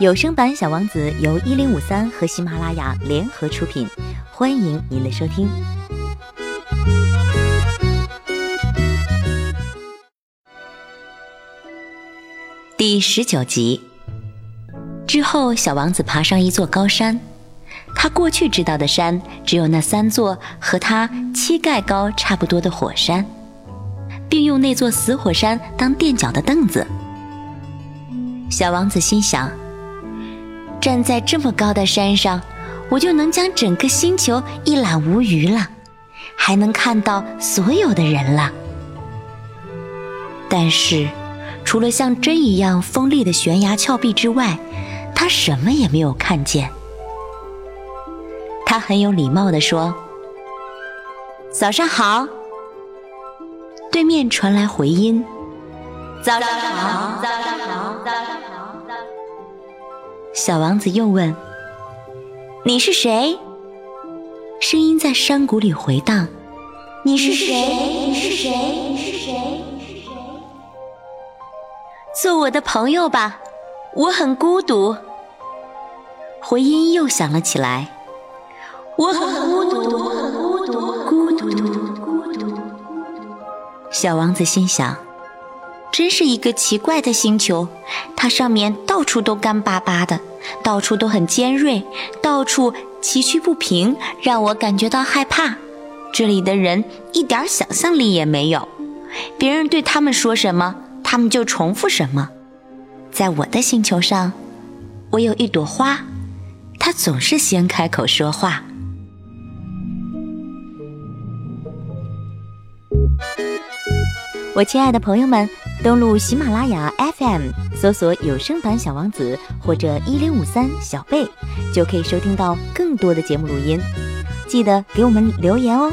有声版《小王子》由一零五三和喜马拉雅联合出品，欢迎您的收听。第十九集之后，小王子爬上一座高山。他过去知道的山，只有那三座和他膝盖高差不多的火山，并用那座死火山当垫脚的凳子。小王子心想：站在这么高的山上，我就能将整个星球一览无余了，还能看到所有的人了。但是，除了像针一样锋利的悬崖峭壁之外，他什么也没有看见。他很有礼貌地说：“早上好。”对面传来回音：“早上好，早上好，早上好。”小王子又问：“你是谁？”声音在山谷里回荡：“你是谁？你是谁？你是谁？你是谁？做我的朋友吧，我很孤独。”回音又响了起来。我很孤独，我很孤独，孤独，孤独。小王子心想：“真是一个奇怪的星球，它上面到处都干巴巴的，到处都很尖锐，到处崎岖不平，让我感觉到害怕。这里的人一点想象力也没有，别人对他们说什么，他们就重复什么。在我的星球上，我有一朵花，它总是先开口说话。”我亲爱的朋友们，登录喜马拉雅 FM，搜索有声版小王子或者一零五三小贝，就可以收听到更多的节目录音。记得给我们留言哦。